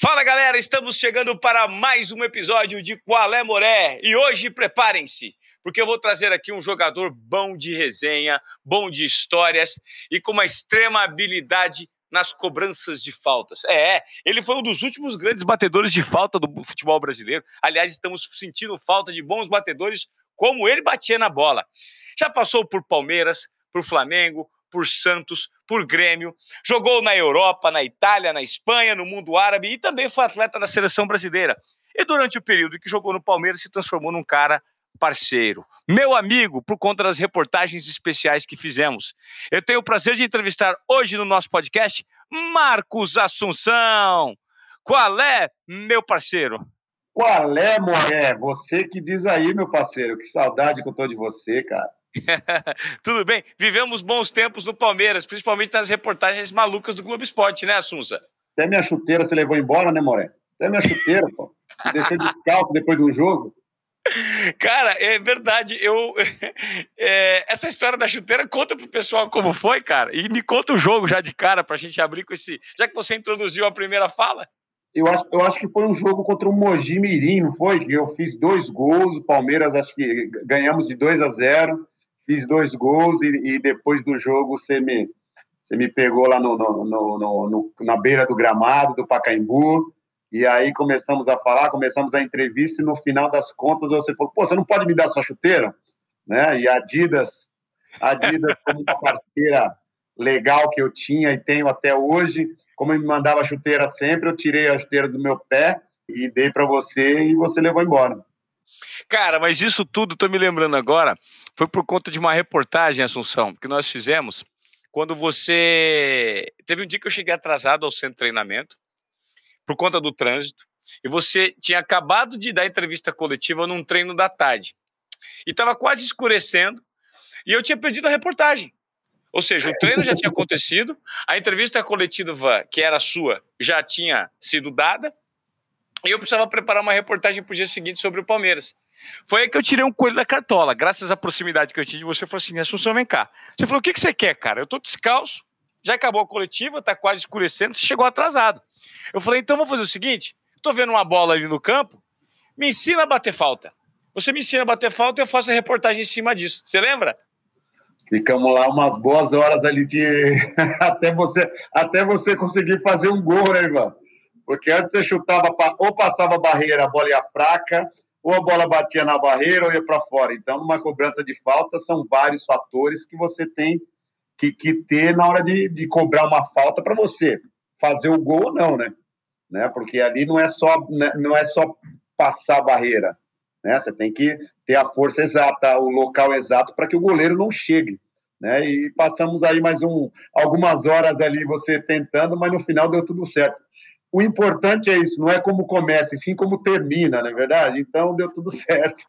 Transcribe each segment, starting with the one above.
Fala galera, estamos chegando para mais um episódio de Qual é Moré e hoje preparem-se, porque eu vou trazer aqui um jogador bom de resenha, bom de histórias e com uma extrema habilidade nas cobranças de faltas. É, ele foi um dos últimos grandes batedores de falta do futebol brasileiro. Aliás, estamos sentindo falta de bons batedores como ele batia na bola. Já passou por Palmeiras, por Flamengo, por Santos, por Grêmio, jogou na Europa, na Itália, na Espanha, no mundo árabe e também foi atleta da seleção brasileira. E durante o período que jogou no Palmeiras se transformou num cara parceiro, meu amigo, por conta das reportagens especiais que fizemos. Eu tenho o prazer de entrevistar hoje no nosso podcast Marcos Assunção. Qual é, meu parceiro? Qual é, Moré? Você que diz aí, meu parceiro. Que saudade que eu tô de você, cara. Tudo bem. Vivemos bons tempos no Palmeiras, principalmente nas reportagens malucas do Globo Esporte, né, Assunça? Até minha chuteira você levou embora, né, Moré? Até minha chuteira, pô. Deixei descalço depois do jogo. Cara, é verdade. Eu é, essa história da chuteira conta pro pessoal como foi, cara. E me conta o jogo já de cara pra gente abrir com esse. Já que você introduziu a primeira fala. Eu acho, eu acho que foi um jogo contra o Mogi Mirim, não foi? Eu fiz dois gols, o Palmeiras acho que ganhamos de 2 a 0 fiz dois gols e, e, depois do jogo você me, você me pegou lá no, no, no, no, na beira do gramado do Pacaembu e aí começamos a falar, começamos a entrevista e no final das contas você falou, pô, você não pode me dar sua chuteira? Né? E a Adidas, Adidas como uma parceira legal que eu tinha e tenho até hoje, como me mandava a chuteira sempre, eu tirei a chuteira do meu pé e dei para você e você levou embora. Cara, mas isso tudo, tô me lembrando agora, foi por conta de uma reportagem, Assunção, que nós fizemos quando você. Teve um dia que eu cheguei atrasado ao centro de treinamento, por conta do trânsito, e você tinha acabado de dar entrevista coletiva num treino da tarde. E estava quase escurecendo, e eu tinha perdido a reportagem. Ou seja, o treino já tinha acontecido, a entrevista coletiva, que era sua, já tinha sido dada, e eu precisava preparar uma reportagem para o dia seguinte sobre o Palmeiras. Foi aí que eu tirei um coelho da cartola. Graças à proximidade que eu tinha de você, falou assim: Assunção, vem cá. Você falou: o que, que você quer, cara? Eu tô descalço, já acabou a coletiva, tá quase escurecendo, você chegou atrasado. Eu falei: então vou fazer o seguinte: tô vendo uma bola ali no campo, me ensina a bater falta. Você me ensina a bater falta e eu faço a reportagem em cima disso. Você lembra? Ficamos lá umas boas horas ali de até você até você conseguir fazer um gol, né, irmão? Porque antes você chutava ou passava a barreira, a bola ia fraca, ou a bola batia na barreira ou ia para fora. Então, numa cobrança de falta, são vários fatores que você tem que, que ter na hora de, de cobrar uma falta para você fazer o gol ou não, né? né? Porque ali não é só, né, não é só passar a barreira, né? Você tem que ter a força exata, o local exato para que o goleiro não chegue. Né? E passamos aí mais um, algumas horas ali você tentando, mas no final deu tudo certo o importante é isso, não é como começa, e sim como termina, não é verdade? Então deu tudo certo.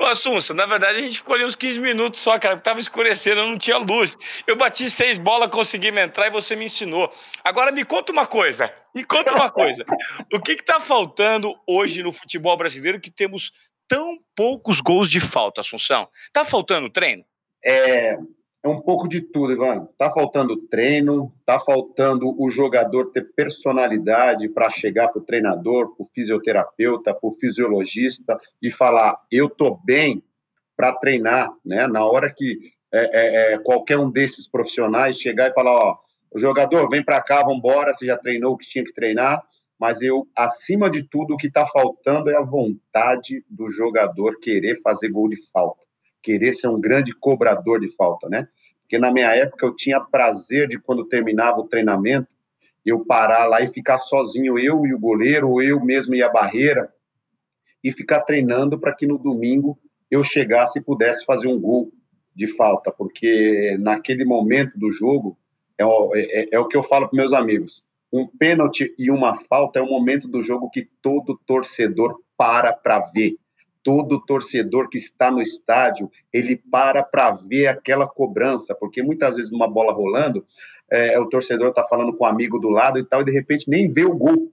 Ô, Assunção, na verdade a gente ficou ali uns 15 minutos só, cara, porque tava escurecendo, não tinha luz. Eu bati seis bolas, consegui me entrar e você me ensinou. Agora me conta uma coisa, me conta uma coisa. O que que tá faltando hoje no futebol brasileiro que temos tão poucos gols de falta, Assunção? Tá faltando treino? É, é um pouco de tudo, Ivan. Tá faltando treino, tá faltando o jogador ter personalidade para chegar para o treinador, para o fisioterapeuta, para o fisiologista e falar: eu tô bem para treinar, né? Na hora que é, é, é, qualquer um desses profissionais chegar e falar: ó, o jogador vem para cá, vamos embora, você já treinou o que tinha que treinar. Mas eu, acima de tudo, o que está faltando é a vontade do jogador querer fazer gol de falta querer ser um grande cobrador de falta, né? Porque na minha época eu tinha prazer de quando terminava o treinamento, eu parar lá e ficar sozinho, eu e o goleiro, ou eu mesmo e a barreira, e ficar treinando para que no domingo eu chegasse e pudesse fazer um gol de falta, porque naquele momento do jogo, é é, é, é o que eu falo para meus amigos, um pênalti e uma falta é o momento do jogo que todo torcedor para para ver todo torcedor que está no estádio, ele para para ver aquela cobrança, porque muitas vezes numa bola rolando, é, o torcedor está falando com um amigo do lado e tal, e de repente nem vê o gol,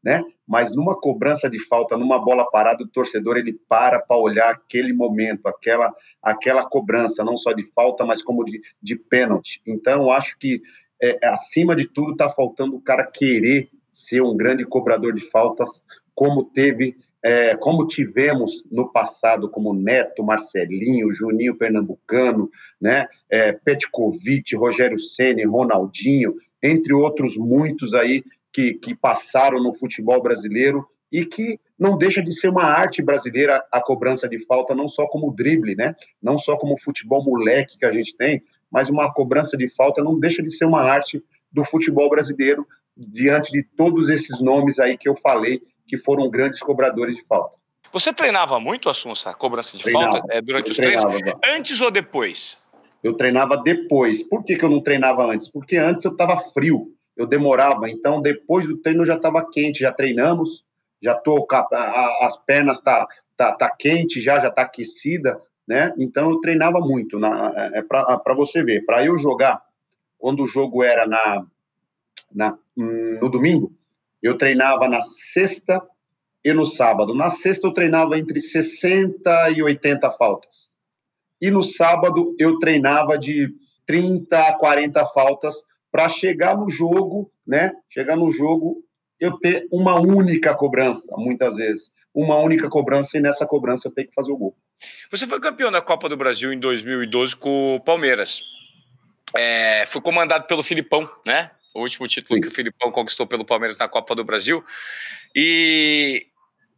né? Mas numa cobrança de falta, numa bola parada, o torcedor ele para para olhar aquele momento, aquela aquela cobrança, não só de falta, mas como de, de pênalti. Então, acho que é, acima de tudo está faltando o cara querer ser um grande cobrador de faltas, como teve, é, como tivemos no passado, como Neto, Marcelinho, Juninho Pernambucano, né, é, Petkovic, Rogério Ceni, Ronaldinho, entre outros muitos aí que, que passaram no futebol brasileiro e que não deixa de ser uma arte brasileira a cobrança de falta, não só como drible, né? Não só como futebol moleque que a gente tem, mas uma cobrança de falta não deixa de ser uma arte do futebol brasileiro diante de todos esses nomes aí que eu falei que foram grandes cobradores de falta. Você treinava muito, Assunça, cobrança de treinava, falta é, durante os treinos? Antes ou depois? Eu treinava depois. Por que, que eu não treinava antes? Porque antes eu estava frio, eu demorava. Então, depois do treino eu já estava quente, já treinamos, já tô as pernas tá, tá, tá quente já, já tá aquecida, né? Então eu treinava muito na é, é para você ver, para eu jogar quando o jogo era na, na no domingo, eu treinava na sexta e no sábado. Na sexta eu treinava entre 60 e 80 faltas. E no sábado eu treinava de 30 a 40 faltas para chegar no jogo, né? Chegar no jogo eu ter uma única cobrança, muitas vezes. Uma única cobrança e nessa cobrança eu tenho que fazer o gol. Você foi campeão da Copa do Brasil em 2012 com o Palmeiras. É, foi comandado pelo Filipão, né? O último título Sim. que o Filipão conquistou pelo Palmeiras na Copa do Brasil. E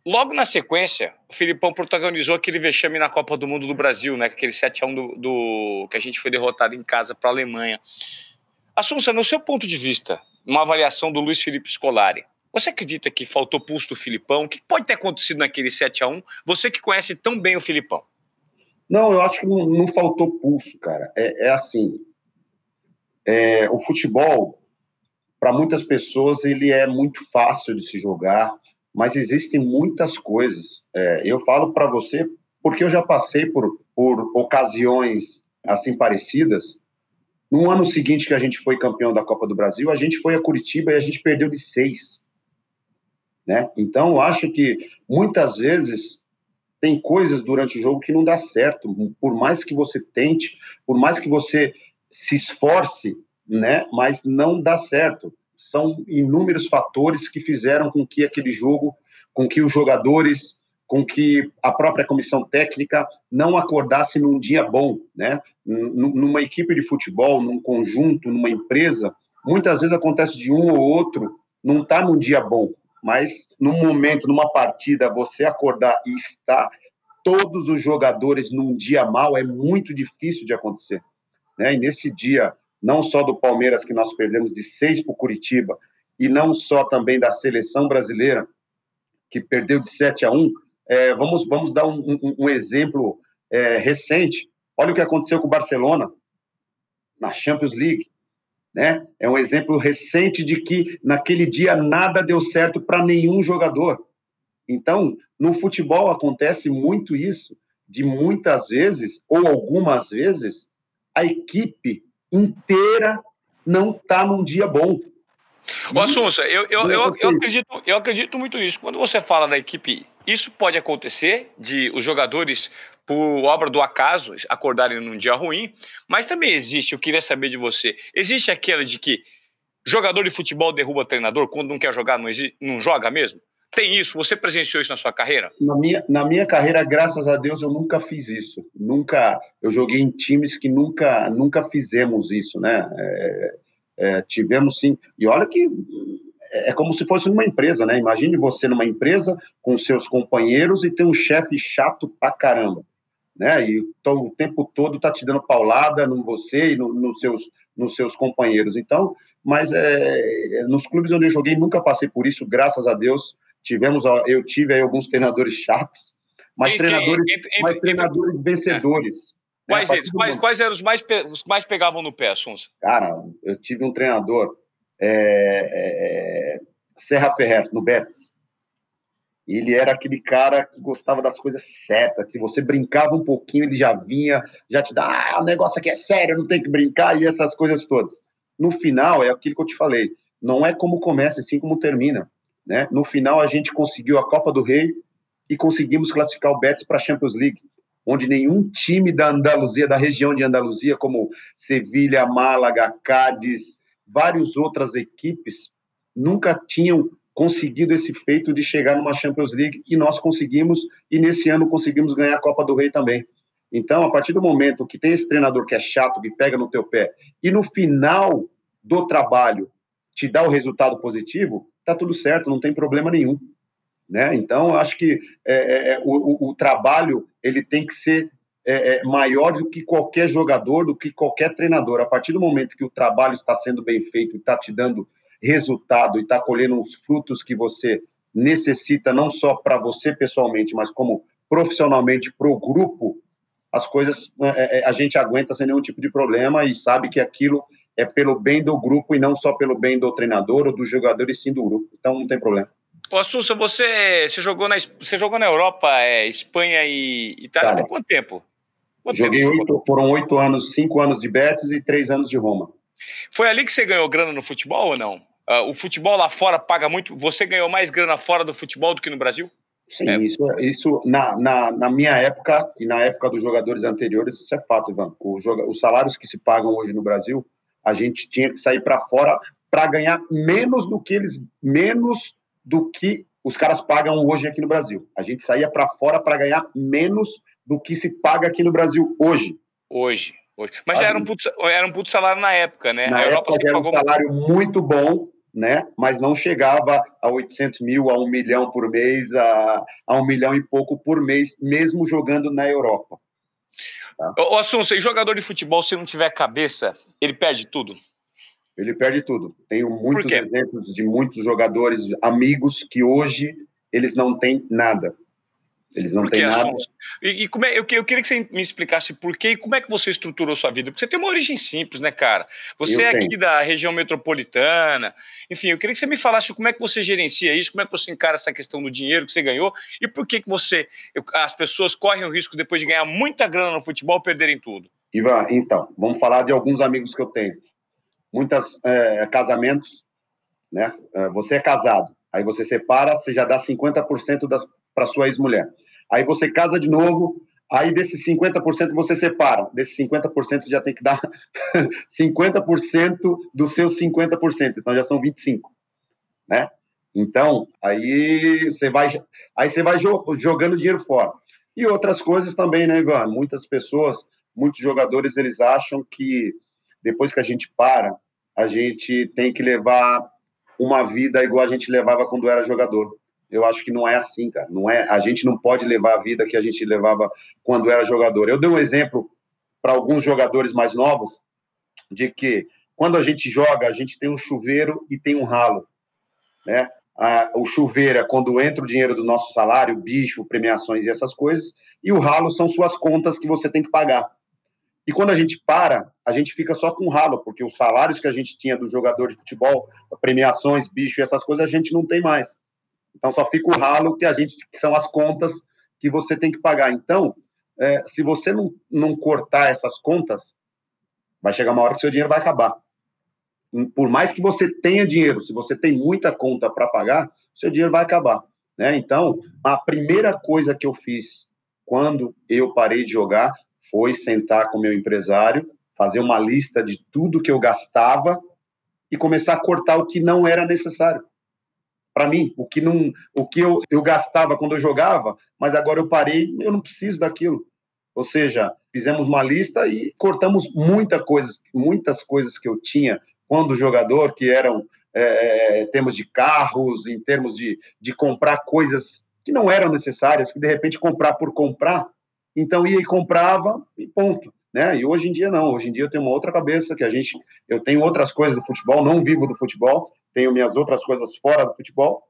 logo na sequência, o Filipão protagonizou aquele vexame na Copa do Mundo do Brasil, né? Aquele 7x1 do, do, que a gente foi derrotado em casa para a Alemanha. Assunção, no seu ponto de vista, uma avaliação do Luiz Felipe Scolari, você acredita que faltou pulso do Filipão? O que pode ter acontecido naquele 7 a 1 Você que conhece tão bem o Filipão. Não, eu acho que não, não faltou pulso, cara. É, é assim, é, o futebol, para muitas pessoas, ele é muito fácil de se jogar, mas existem muitas coisas. É, eu falo para você porque eu já passei por, por ocasiões assim parecidas. No ano seguinte que a gente foi campeão da Copa do Brasil, a gente foi a Curitiba e a gente perdeu de seis. Né? Então, acho que muitas vezes tem coisas durante o jogo que não dá certo. Por mais que você tente, por mais que você se esforce, né? mas não dá certo. São inúmeros fatores que fizeram com que aquele jogo, com que os jogadores, com que a própria comissão técnica não acordasse num dia bom, né? Numa equipe de futebol, num conjunto, numa empresa, muitas vezes acontece de um ou outro não está num dia bom, mas num momento, numa partida, você acordar e estar todos os jogadores num dia mal é muito difícil de acontecer. Né? E nesse dia, não só do Palmeiras, que nós perdemos de seis para o Curitiba, e não só também da seleção brasileira, que perdeu de 7 a 1, é, vamos, vamos dar um, um, um exemplo é, recente. Olha o que aconteceu com o Barcelona na Champions League. Né? É um exemplo recente de que naquele dia nada deu certo para nenhum jogador. Então, no futebol acontece muito isso, de muitas vezes, ou algumas vezes, a equipe inteira não está num dia bom. Ô, Assunça, eu, eu, eu, eu, acredito, eu acredito muito nisso. Quando você fala da equipe, isso pode acontecer de os jogadores por obra do acaso, acordarem num dia ruim, mas também existe, eu queria saber de você, existe aquela de que jogador de futebol derruba treinador quando não quer jogar, não, não joga mesmo? Tem isso? Você presenciou isso na sua carreira? Na minha, na minha carreira, graças a Deus, eu nunca fiz isso. Nunca, eu joguei em times que nunca, nunca fizemos isso, né? É, é, tivemos sim. E olha que é, é como se fosse numa empresa, né? Imagine você numa empresa com seus companheiros e tem um chefe chato pra caramba né? E então, o tempo todo está te dando paulada no você e no, nos seus nos seus companheiros. Então, mas é, nos clubes onde eu joguei nunca passei por isso, graças a Deus. Tivemos, eu tive aí alguns treinadores chatos, mas treinadores, entre, entre, mas treinadores entre, vencedores. É. Quais, eles, quais, quais, eram os mais, os mais pegavam no pé, Assunça? Cara, eu tive um treinador, é, é, Serra Ferrer, no Betis ele era aquele cara que gostava das coisas certas. Se você brincava um pouquinho, ele já vinha, já te dá, ah, o negócio aqui é sério, não tem que brincar, e essas coisas todas. No final, é aquilo que eu te falei, não é como começa, sim como termina. Né? No final, a gente conseguiu a Copa do Rei e conseguimos classificar o Betis para a Champions League, onde nenhum time da Andaluzia, da região de Andaluzia, como Sevilha, Málaga, Cádiz, várias outras equipes, nunca tinham conseguido esse feito de chegar numa Champions League e nós conseguimos, e nesse ano conseguimos ganhar a Copa do Rei também. Então, a partir do momento que tem esse treinador que é chato, que pega no teu pé, e no final do trabalho te dá o resultado positivo, tá tudo certo, não tem problema nenhum. Né? Então, acho que é, é, é, o, o, trabalho ele tem que ser é, é, maior do que qualquer jogador, do que qualquer treinador. A partir do momento que o trabalho está sendo bem feito está te dando resultado e está colhendo os frutos que você necessita, não só para você pessoalmente, mas como profissionalmente para o grupo, as coisas é, a gente aguenta sem nenhum tipo de problema e sabe que aquilo é pelo bem do grupo e não só pelo bem do treinador ou do jogador, e sim do grupo. Então não tem problema. Pô, Assunção, você, você, jogou na, você jogou na Europa, é, Espanha e Itália por quanto tempo? Quanto Joguei tempo oito, foram oito anos, cinco anos de Betis e três anos de Roma. Foi ali que você ganhou grana no futebol ou não? Uh, o futebol lá fora paga muito. Você ganhou mais grana fora do futebol do que no Brasil? Sim, é. isso, isso na, na, na, minha época e na época dos jogadores anteriores, isso é fato, Ivan. Os salários que se pagam hoje no Brasil, a gente tinha que sair para fora para ganhar menos do que eles, menos do que os caras pagam hoje aqui no Brasil. A gente saía para fora para ganhar menos do que se paga aqui no Brasil hoje. Hoje. hoje. Mas já era um, puto, era um puto salário na época, né? Na a Europa época era um salário muito bom, né? Mas não chegava a 800 mil, a um milhão por mês, a, a um milhão e pouco por mês, mesmo jogando na Europa. Tá? Ô, Assunção, e jogador de futebol, se não tiver cabeça, ele perde tudo? Ele perde tudo. Tenho muitos exemplos de muitos jogadores, amigos, que hoje eles não têm nada. Eles não têm nada. E, e como é, eu, eu, queria que você me explicasse por quê e como é que você estruturou sua vida. Porque você tem uma origem simples, né, cara? Você eu é tenho. aqui da região metropolitana. Enfim, eu queria que você me falasse como é que você gerencia isso, como é que você encara essa questão do dinheiro que você ganhou e por que, que você. as pessoas correm o risco depois de ganhar muita grana no futebol perderem tudo. Ivan, então, vamos falar de alguns amigos que eu tenho. Muitos é, casamentos, né? É, você é casado, aí você separa, você já dá 50% para sua ex-mulher. Aí você casa de novo, aí desses 50% você separa. Desses 50% você já tem que dar 50% dos seus 50%. Então já são 25, né? Então, aí você vai aí você vai jogando dinheiro fora. E outras coisas também, né, Ivan? Muitas pessoas, muitos jogadores, eles acham que depois que a gente para, a gente tem que levar uma vida igual a gente levava quando era jogador. Eu acho que não é assim, cara. Não é, a gente não pode levar a vida que a gente levava quando era jogador. Eu dei um exemplo para alguns jogadores mais novos de que quando a gente joga, a gente tem um chuveiro e tem um ralo, né? Ah, o chuveiro é quando entra o dinheiro do nosso salário, bicho, premiações e essas coisas, e o ralo são suas contas que você tem que pagar. E quando a gente para, a gente fica só com o ralo, porque os salários que a gente tinha do jogador de futebol, premiações, bicho, essas coisas, a gente não tem mais. Então só fica o ralo que a gente que são as contas que você tem que pagar. Então, é, se você não, não cortar essas contas, vai chegar uma hora que seu dinheiro vai acabar. Por mais que você tenha dinheiro, se você tem muita conta para pagar, seu dinheiro vai acabar. Né? Então, a primeira coisa que eu fiz quando eu parei de jogar foi sentar com meu empresário, fazer uma lista de tudo que eu gastava e começar a cortar o que não era necessário para mim, o que não, o que eu, eu gastava quando eu jogava, mas agora eu parei, eu não preciso daquilo. Ou seja, fizemos uma lista e cortamos muita coisas, muitas coisas que eu tinha quando jogador, que eram é, é, em termos de carros, em termos de, de comprar coisas que não eram necessárias, que de repente comprar por comprar, então ia e comprava e ponto. Né? E hoje em dia não, hoje em dia eu tenho uma outra cabeça, que a gente, eu tenho outras coisas do futebol, não vivo do futebol, tenho minhas outras coisas fora do futebol,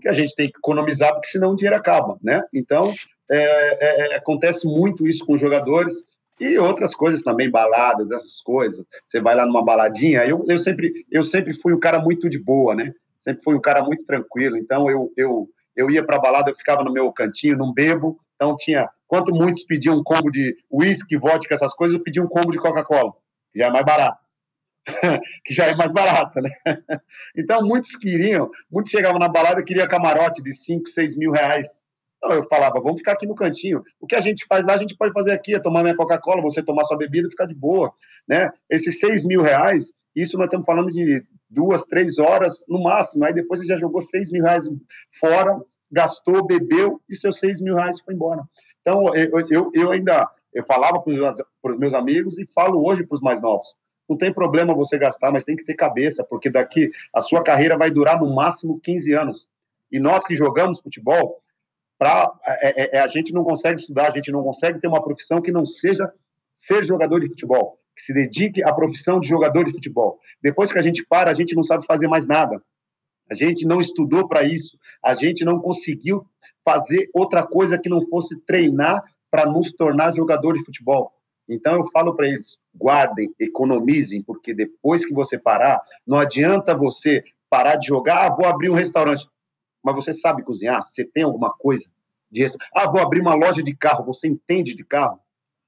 que a gente tem que economizar, porque senão o dinheiro acaba, né? Então, é, é, é, acontece muito isso com jogadores e outras coisas também, baladas, essas coisas. Você vai lá numa baladinha, eu, eu, sempre, eu sempre fui um cara muito de boa, né? Sempre fui um cara muito tranquilo, então eu, eu, eu ia para balada, eu ficava no meu cantinho, não bebo, então tinha, quanto muitos pediam um combo de uísque, vodka, essas coisas, eu pedia um combo de Coca-Cola, que já é mais barato. que já é mais barato, né? Então, muitos queriam, muitos chegavam na balada e queriam camarote de 5, 6 mil reais. Então, eu falava, vamos ficar aqui no cantinho. O que a gente faz lá, a gente pode fazer aqui, é tomar minha Coca-Cola, você tomar sua bebida e ficar de boa, né? Esses 6 mil reais, isso nós estamos falando de duas, três horas no máximo. Aí depois ele já jogou seis mil reais fora, gastou, bebeu e seus seis mil reais foi embora. Então, eu, eu, eu ainda eu falava para os meus amigos e falo hoje para os mais novos. Não tem problema você gastar, mas tem que ter cabeça, porque daqui a sua carreira vai durar no máximo 15 anos. E nós que jogamos futebol, pra, é, é, é, a gente não consegue estudar, a gente não consegue ter uma profissão que não seja ser jogador de futebol, que se dedique à profissão de jogador de futebol. Depois que a gente para, a gente não sabe fazer mais nada. A gente não estudou para isso, a gente não conseguiu fazer outra coisa que não fosse treinar para nos tornar jogador de futebol. Então eu falo para eles: guardem, economizem, porque depois que você parar, não adianta você parar de jogar, ah, vou abrir um restaurante. Mas você sabe cozinhar? Você tem alguma coisa de Ah, vou abrir uma loja de carro, você entende de carro?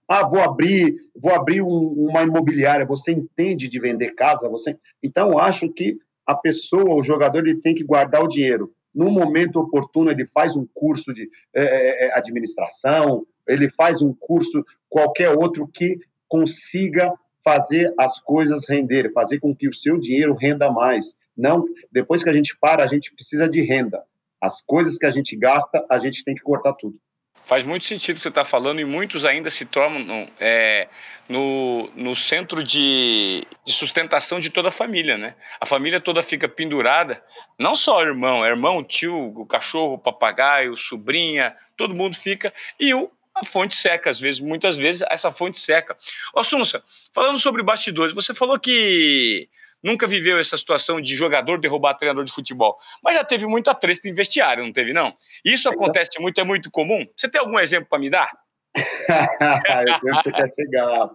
Ah, vou abrir, vou abrir um, uma imobiliária, você entende de vender casa, você. Então acho que a pessoa, o jogador, ele tem que guardar o dinheiro. No momento oportuno, ele faz um curso de é administração, ele faz um curso qualquer outro que consiga fazer as coisas renderem, fazer com que o seu dinheiro renda mais. Não, depois que a gente para, a gente precisa de renda. As coisas que a gente gasta, a gente tem que cortar tudo. Faz muito sentido o que você está falando e muitos ainda se tornam é, no, no centro de, de, sustentação de toda a família, né? A família toda fica pendurada, não só o irmão, é irmão, tio, o cachorro, o papagaio, sobrinha, todo mundo fica, e o a fonte seca, às vezes, muitas vezes, essa fonte seca. Ô, Assunça, falando sobre bastidores, você falou que nunca viveu essa situação de jogador derrubar treinador de futebol, mas já teve muita treta em vestiário, não teve, não? Isso acontece muito, é muito comum? Você tem algum exemplo para me dar? eu sei que você quer chegar.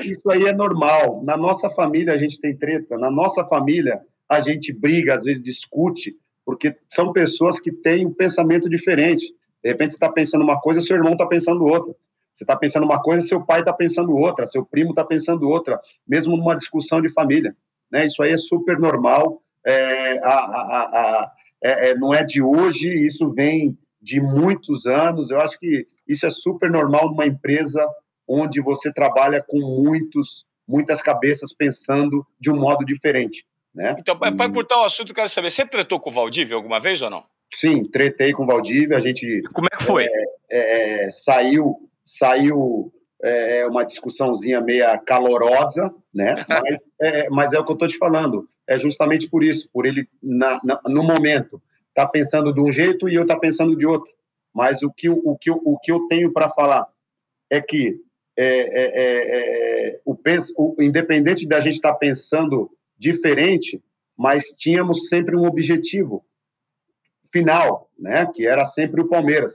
isso aí é normal. Na nossa família a gente tem treta, na nossa família a gente briga, às vezes discute, porque são pessoas que têm um pensamento diferente. De repente você está pensando uma coisa, seu irmão está pensando outra. Você está pensando uma coisa, seu pai está pensando outra, seu primo está pensando outra, mesmo numa discussão de família. Né? Isso aí é super normal, é, a, a, a, é, é, não é de hoje, isso vem de muitos anos. Eu acho que isso é super normal numa empresa onde você trabalha com muitos, muitas cabeças pensando de um modo diferente. Né? Então, para cortar o assunto, eu quero saber, você tratou com o Valdívia alguma vez ou não? Sim, tretei com o Valdívia, a gente... Como é que foi? É, é, saiu, saiu é, uma discussãozinha meia calorosa, né? Mas é, mas é o que eu estou te falando. É justamente por isso, por ele, na, na, no momento, tá pensando de um jeito e eu tá pensando de outro. Mas o que, o que, o que eu tenho para falar é que é, é, é, é o, o, independente da gente estar tá pensando diferente, mas tínhamos sempre um objetivo, final, né, que era sempre o Palmeiras.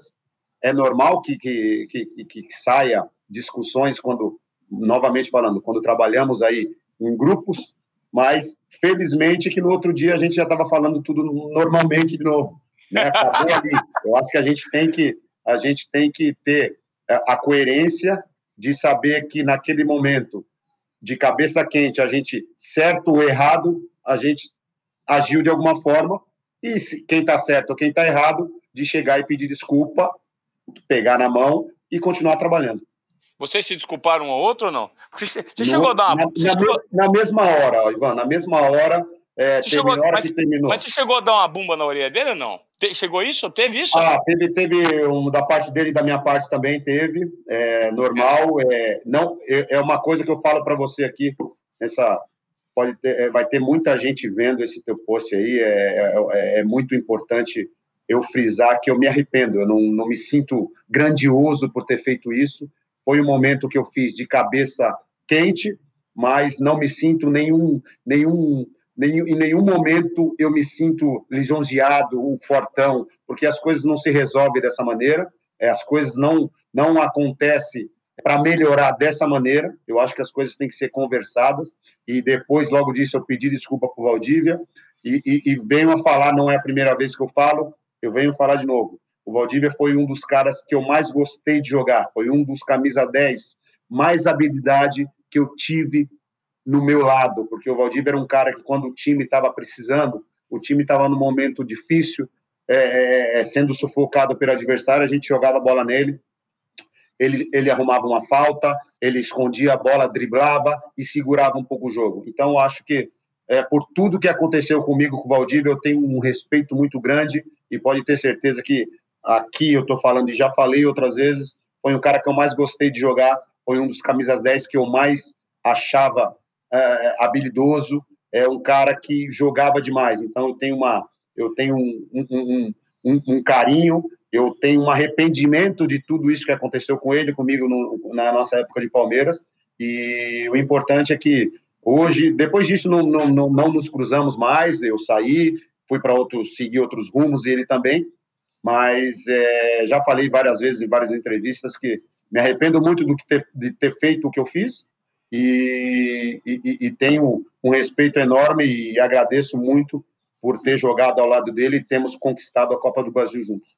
É normal que, que, que, que saia discussões quando, novamente falando, quando trabalhamos aí em grupos, mas felizmente que no outro dia a gente já estava falando tudo normalmente de novo. Né? Acabou ali. Eu acho que a gente tem que a gente tem que ter a coerência de saber que naquele momento de cabeça quente a gente certo ou errado a gente agiu de alguma forma e se, quem está certo ou quem está errado, de chegar e pedir desculpa, pegar na mão e continuar trabalhando. Vocês se desculparam um ao outro ou não? Você, você no, chegou a dar uma... Na, na, chegou... na, mesma hora, Ivan, na mesma hora, é, chegou, hora mas, que terminou. Mas você chegou a dar uma bomba na orelha dele ou não? Te, chegou isso? Teve isso? Ah, teve, teve um, da parte dele e da minha parte também teve. É, normal. É, não, é, é uma coisa que eu falo para você aqui, nessa, pode ter, é, vai ter muita gente vendo esse teu post aí. É, é, é, muito importante eu frisar que eu me arrependo. Eu não, não me sinto grandioso por ter feito isso. Foi um momento que eu fiz de cabeça quente, mas não me sinto nenhum, nenhum, nenhum em nenhum momento eu me sinto lisonjeado, um fortão, porque as coisas não se resolvem dessa maneira. É, as coisas não não acontecem para melhorar dessa maneira. Eu acho que as coisas têm que ser conversadas e depois, logo disso, eu pedi desculpa para o Valdívia e, e, e, venho a falar, não é a primeira vez que eu falo, eu venho falar de novo. O Valdívia foi um dos caras que eu mais gostei de jogar, foi um dos camisa 10 mais habilidade que eu tive no meu lado, porque o Valdívia era um cara que quando o time estava precisando, o time estava num momento difícil, é, é, é, sendo sufocado pelo adversário, a gente jogava a bola nele, ele, ele arrumava uma falta, ele escondia a bola, driblava e segurava um pouco o jogo. Então, acho que é, por tudo que aconteceu comigo com o Valdívia, eu tenho um respeito muito grande e pode ter certeza que aqui eu estou falando e já falei outras vezes, foi um cara que eu mais gostei de jogar, foi um dos camisas 10 que eu mais achava é, habilidoso, é um cara que jogava demais. Então eu tenho uma, eu tenho um, um, um, um carinho, eu tenho um arrependimento de tudo isso que aconteceu com ele, comigo no, na nossa época de Palmeiras. E o importante é que hoje, depois disso, não, não, não, não nos cruzamos mais. Eu saí, fui para outros, seguir outros rumos e ele também. Mas é, já falei várias vezes em várias entrevistas que me arrependo muito do que ter, de ter feito o que eu fiz e, e, e, tenho um respeito enorme e agradeço muito por ter jogado ao lado dele e temos conquistado a Copa do Brasil juntos.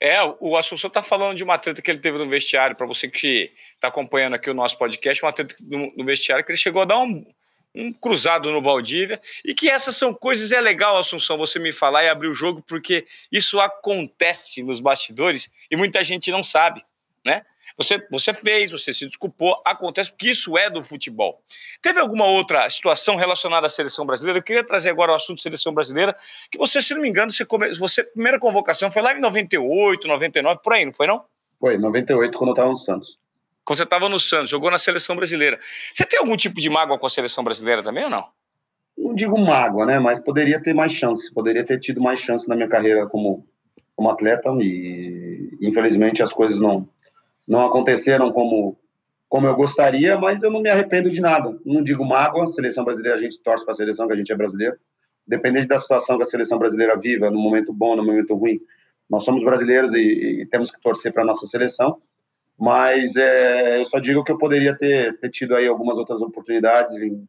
É, o Assunção está falando de uma treta que ele teve no vestiário, para você que está acompanhando aqui o nosso podcast, uma treta no, vestiário que ele chegou a dar um, um cruzado no Valdívia, e que essas são coisas, é legal, Assunção, você me falar e abrir o jogo, porque isso acontece nos bastidores e muita gente não sabe, né? Você, você fez, você se desculpou, acontece porque isso é do futebol. Teve alguma outra situação relacionada à seleção brasileira? Eu queria trazer agora o assunto seleção brasileira, que você, se não me engano, você, come, você primeira convocação foi lá em 98, 99, por aí, não foi não? Foi, 98, quando eu estava no Santos. Quando você estava no Santos, jogou na seleção brasileira. Você tem algum tipo de mágoa com a seleção brasileira também ou não? Não digo mágoa, né? Mas poderia ter mais chance, poderia ter tido mais chance na minha carreira como, como atleta e infelizmente as coisas não, não aconteceram como, como eu gostaria, mas eu não me arrependo de nada. Não digo mágoa, seleção brasileira, a gente torce para a seleção, que a gente é brasileiro. Dependente da situação que a seleção brasileira viva, no momento bom, no momento ruim, nós somos brasileiros e, e temos que torcer para a nossa seleção. Mas é, eu só digo que eu poderia ter, ter tido aí algumas outras oportunidades em,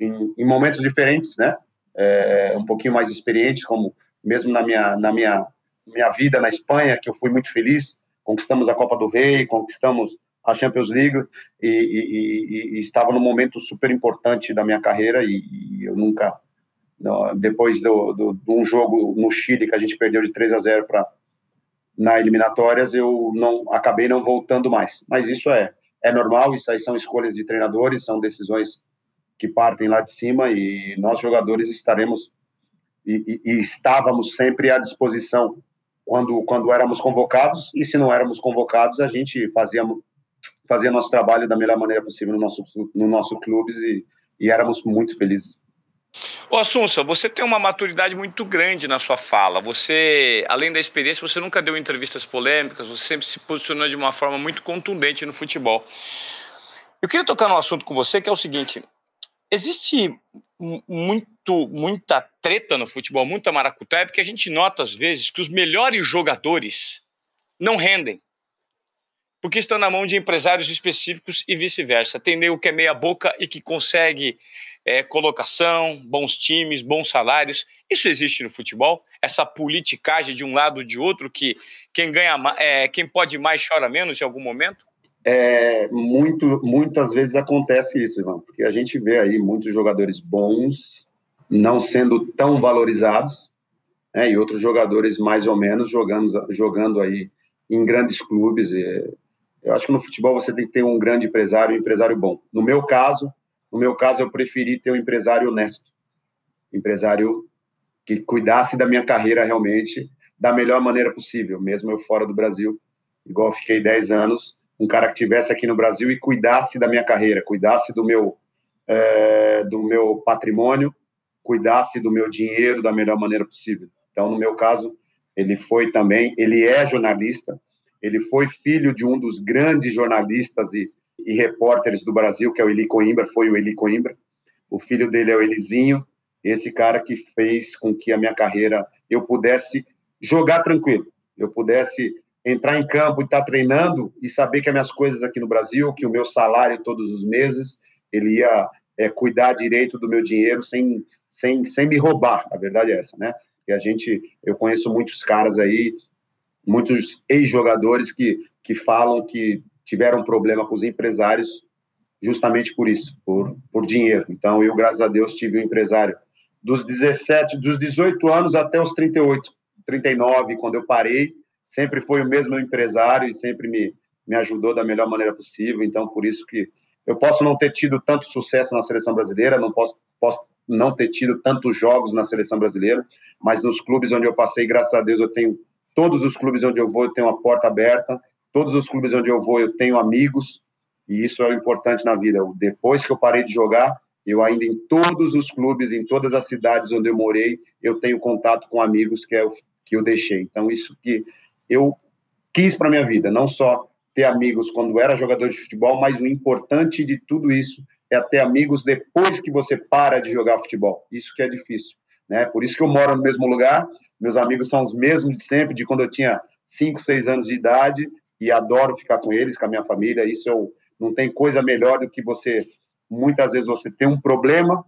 em, em momentos diferentes, né? É, um pouquinho mais experientes, como mesmo na minha, na minha, minha vida na Espanha, que eu fui muito feliz, conquistamos a Copa do Rei, conquistamos a Champions League e, e, e, e estava num momento super importante da minha carreira e, eu nunca, depois do, do, de um jogo no Chile que a gente perdeu de 3 a 0 para na eliminatórias, eu não acabei não voltando mais. Mas isso é é normal, isso aí são escolhas de treinadores, são decisões que partem lá de cima e nós jogadores estaremos e, e, e estávamos sempre à disposição quando, quando éramos convocados, e se não éramos convocados, a gente fazia, fazia nosso trabalho da melhor maneira possível no nosso, no nosso clube e, e éramos muito felizes. Ô Assunção, você tem uma maturidade muito grande na sua fala. Você, além da experiência, você nunca deu entrevistas polêmicas, você sempre se posicionou de uma forma muito contundente no futebol. Eu queria tocar num assunto com você que é o seguinte: existe muito, muita treta no futebol, muita maracutaia, porque a gente nota às vezes que os melhores jogadores não rendem. Porque estão na mão de empresários específicos e vice-versa. Tem nego que é meia boca e que consegue é, colocação, bons times, bons salários. Isso existe no futebol? Essa politicagem de um lado ou de outro, que quem ganha é, quem pode mais chora menos em algum momento? É, muito, muitas vezes acontece isso, Ivan, porque a gente vê aí muitos jogadores bons não sendo tão valorizados, né, e outros jogadores mais ou menos jogando, jogando aí em grandes clubes. E, eu acho que no futebol você tem que ter um grande empresário, um empresário bom. No meu caso, no meu caso eu preferi ter um empresário honesto, empresário que cuidasse da minha carreira realmente da melhor maneira possível, mesmo eu fora do Brasil, igual fiquei 10 anos, um cara que tivesse aqui no Brasil e cuidasse da minha carreira, cuidasse do meu é, do meu patrimônio, cuidasse do meu dinheiro da melhor maneira possível. Então, no meu caso, ele foi também, ele é jornalista, ele foi filho de um dos grandes jornalistas e, e repórteres do Brasil, que é o Eli Coimbra, foi o Eli Coimbra. O filho dele é o Elizinho, esse cara que fez com que a minha carreira eu pudesse jogar tranquilo, eu pudesse entrar em campo e estar tá treinando e saber que as minhas coisas aqui no Brasil, que o meu salário todos os meses, ele ia é, cuidar direito do meu dinheiro sem, sem, sem me roubar, a verdade é essa, né? E a gente, eu conheço muitos caras aí, muitos ex-jogadores que, que falam que tiveram problema com os empresários justamente por isso, por, por dinheiro. Então, eu, graças a Deus, tive um empresário dos 17, dos 18 anos até os 38, 39, quando eu parei, sempre foi o mesmo empresário e sempre me, me ajudou da melhor maneira possível. Então, por isso que eu posso não ter tido tanto sucesso na seleção brasileira, não posso, posso não ter tido tantos jogos na seleção brasileira, mas nos clubes onde eu passei, graças a Deus, eu tenho todos os clubes onde eu vou, eu tenho uma porta aberta, todos os clubes onde eu vou, eu tenho amigos, e isso é o importante na vida. Depois que eu parei de jogar, eu ainda em todos os clubes, em todas as cidades onde eu morei, eu tenho contato com amigos que, é o, que eu deixei. Então, isso que eu quis para minha vida, não só ter amigos quando era jogador de futebol, mas o importante de tudo isso é ter amigos depois que você para de jogar futebol. Isso que é difícil, né? Por isso que eu moro no mesmo lugar, meus amigos são os mesmos de sempre, de quando eu tinha 5, 6 anos de idade, e adoro ficar com eles, com a minha família. Isso eu, não tem coisa melhor do que você, muitas vezes você tem um problema,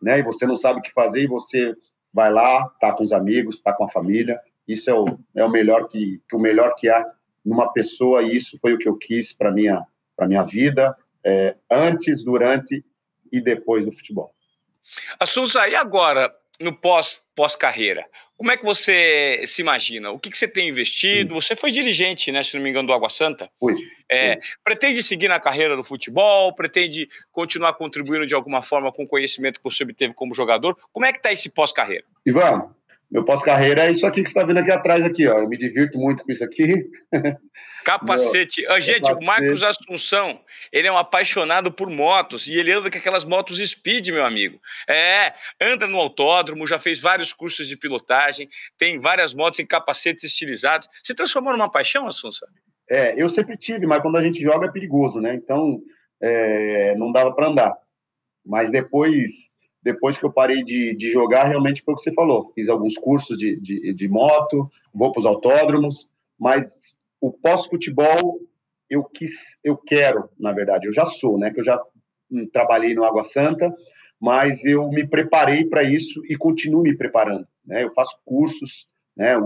né? E você não sabe o que fazer, e você vai lá, tá com os amigos, tá com a família. Isso é o, é o melhor que, que o melhor que há numa pessoa, e isso foi o que eu quis para minha para minha vida, é, antes, durante e depois do futebol. Assunza, e agora, no pós, pós-carreira, como é que você se imagina? O que, que você tem investido? Você foi dirigente, né, se não me engano, do Água Santa. Fui. É, pretende seguir na carreira do futebol? Pretende continuar contribuindo de alguma forma com o conhecimento que você obteve como jogador? Como é que está esse pós-carreira? Ivan, meu pós-carreira é isso aqui que você está vendo aqui atrás, aqui, ó. Eu me divirto muito com isso aqui. Capacete. Meu, gente, capacete. o Marcos Assunção, ele é um apaixonado por motos e ele anda com aquelas motos speed, meu amigo. É, anda no autódromo, já fez vários cursos de pilotagem, tem várias motos em capacetes estilizados. Se transformou numa paixão, Assunção? É, eu sempre tive, mas quando a gente joga é perigoso, né? Então, é, não dava para andar. Mas depois depois que eu parei de, de jogar, realmente foi o que você falou. Fiz alguns cursos de, de, de moto, vou para os autódromos, mas o pós-futebol eu quis, eu quero, na verdade, eu já sou, né? Que eu já hum, trabalhei no Água Santa, mas eu me preparei para isso e continuo me preparando. Né? Eu faço cursos, né? O,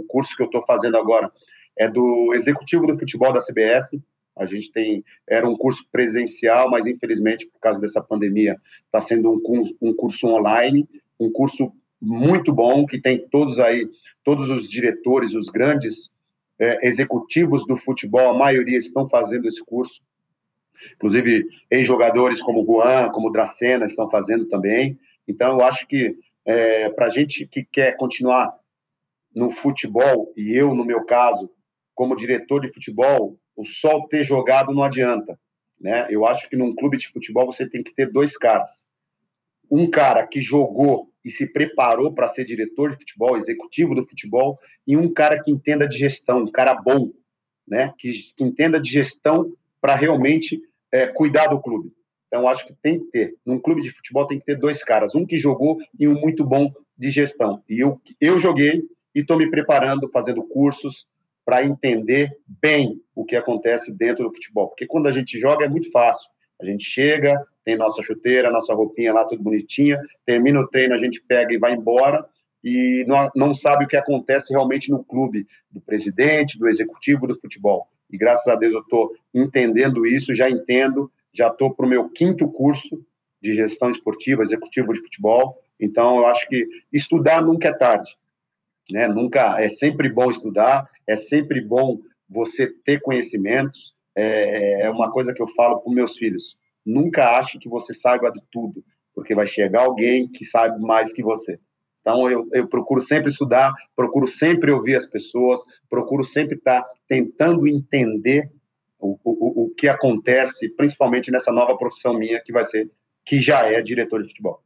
o curso que eu estou fazendo agora é do executivo do futebol da CBF, a gente tem era um curso presencial, mas infelizmente por causa dessa pandemia está sendo um curso, um curso online, um curso muito bom que tem todos aí todos os diretores, os grandes é, executivos do futebol, a maioria estão fazendo esse curso. Inclusive ex-jogadores como Juan, como Dracena estão fazendo também. Então eu acho que é, para a gente que quer continuar no futebol e eu no meu caso como diretor de futebol o sol ter jogado não adianta. Né? Eu acho que num clube de futebol você tem que ter dois caras. Um cara que jogou e se preparou para ser diretor de futebol, executivo do futebol, e um cara que entenda de gestão, um cara bom, né? que, que entenda de gestão para realmente é, cuidar do clube. Então, acho que tem que ter. Num clube de futebol tem que ter dois caras, um que jogou e um muito bom de gestão. E eu, eu joguei e estou me preparando, fazendo cursos, para entender bem o que acontece dentro do futebol. Porque quando a gente joga é muito fácil. A gente chega, tem nossa chuteira, nossa roupinha lá, tudo bonitinha, termina o treino, a gente pega e vai embora e não, não sabe o que acontece realmente no clube, do presidente, do executivo do futebol. E graças a Deus eu estou entendendo isso, já entendo, já estou para o meu quinto curso de gestão esportiva, executivo de futebol. Então eu acho que estudar nunca é tarde. Né? Nunca é sempre bom estudar, é sempre bom você ter conhecimentos. É, é uma coisa que eu falo para meus filhos: nunca ache que você saiba de tudo, porque vai chegar alguém que sabe mais que você. Então eu, eu procuro sempre estudar, procuro sempre ouvir as pessoas, procuro sempre estar tá tentando entender o, o, o que acontece, principalmente nessa nova profissão minha que vai ser que já é diretor de futebol.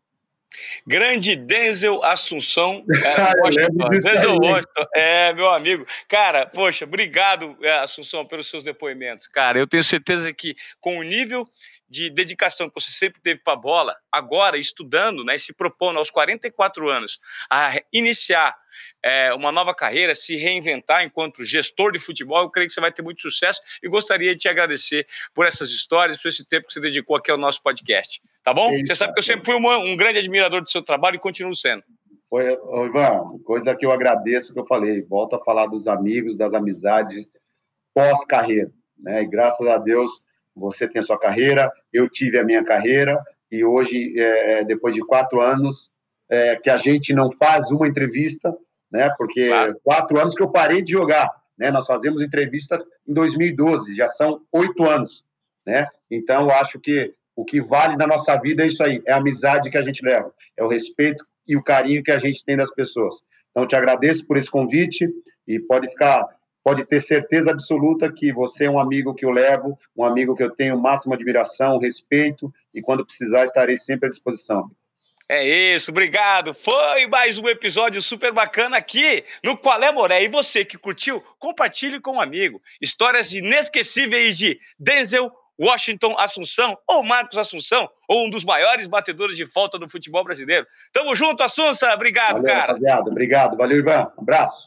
Grande Denzel Assunção. É, Washington, Denzel Washington, é, meu amigo. Cara, poxa, obrigado, é, Assunção, pelos seus depoimentos. Cara, eu tenho certeza que com o nível de dedicação que você sempre teve para a bola, agora estudando, né, se propondo aos 44 anos a iniciar é, uma nova carreira, se reinventar enquanto gestor de futebol, eu creio que você vai ter muito sucesso e gostaria de te agradecer por essas histórias, por esse tempo que você dedicou aqui ao nosso podcast. Tá bom? Eita, você sabe que eu sempre fui uma, um grande admirador do seu trabalho e continuo sendo. Foi, Ivan, coisa que eu agradeço que eu falei, volto a falar dos amigos, das amizades pós-carreira, né? E graças a Deus você tem a sua carreira, eu tive a minha carreira e hoje, é, é, depois de quatro anos, é, que a gente não faz uma entrevista, né? Porque claro. quatro anos que eu parei de jogar, né? Nós fazemos entrevista em 2012, já são oito anos, né? Então, eu acho que O que vale na nossa vida é isso aí, é a amizade que a gente leva, é o respeito e o carinho que a gente tem das pessoas. Então, te agradeço por esse convite e pode ficar, pode ter certeza absoluta que você é um amigo que eu levo, um amigo que eu tenho máxima admiração, respeito e quando precisar estarei sempre à disposição. É isso, obrigado. Foi mais um episódio super bacana aqui no Qual é Moré. E você que curtiu, compartilhe com um amigo. Histórias inesquecíveis de Denzel Washington Assunção ou Marcos Assunção, ou um dos maiores batedores de falta do futebol brasileiro. Tamo junto, Assunção. Obrigado, Valeu, cara. Rapaziada. Obrigado. Valeu, Ivan. Um abraço.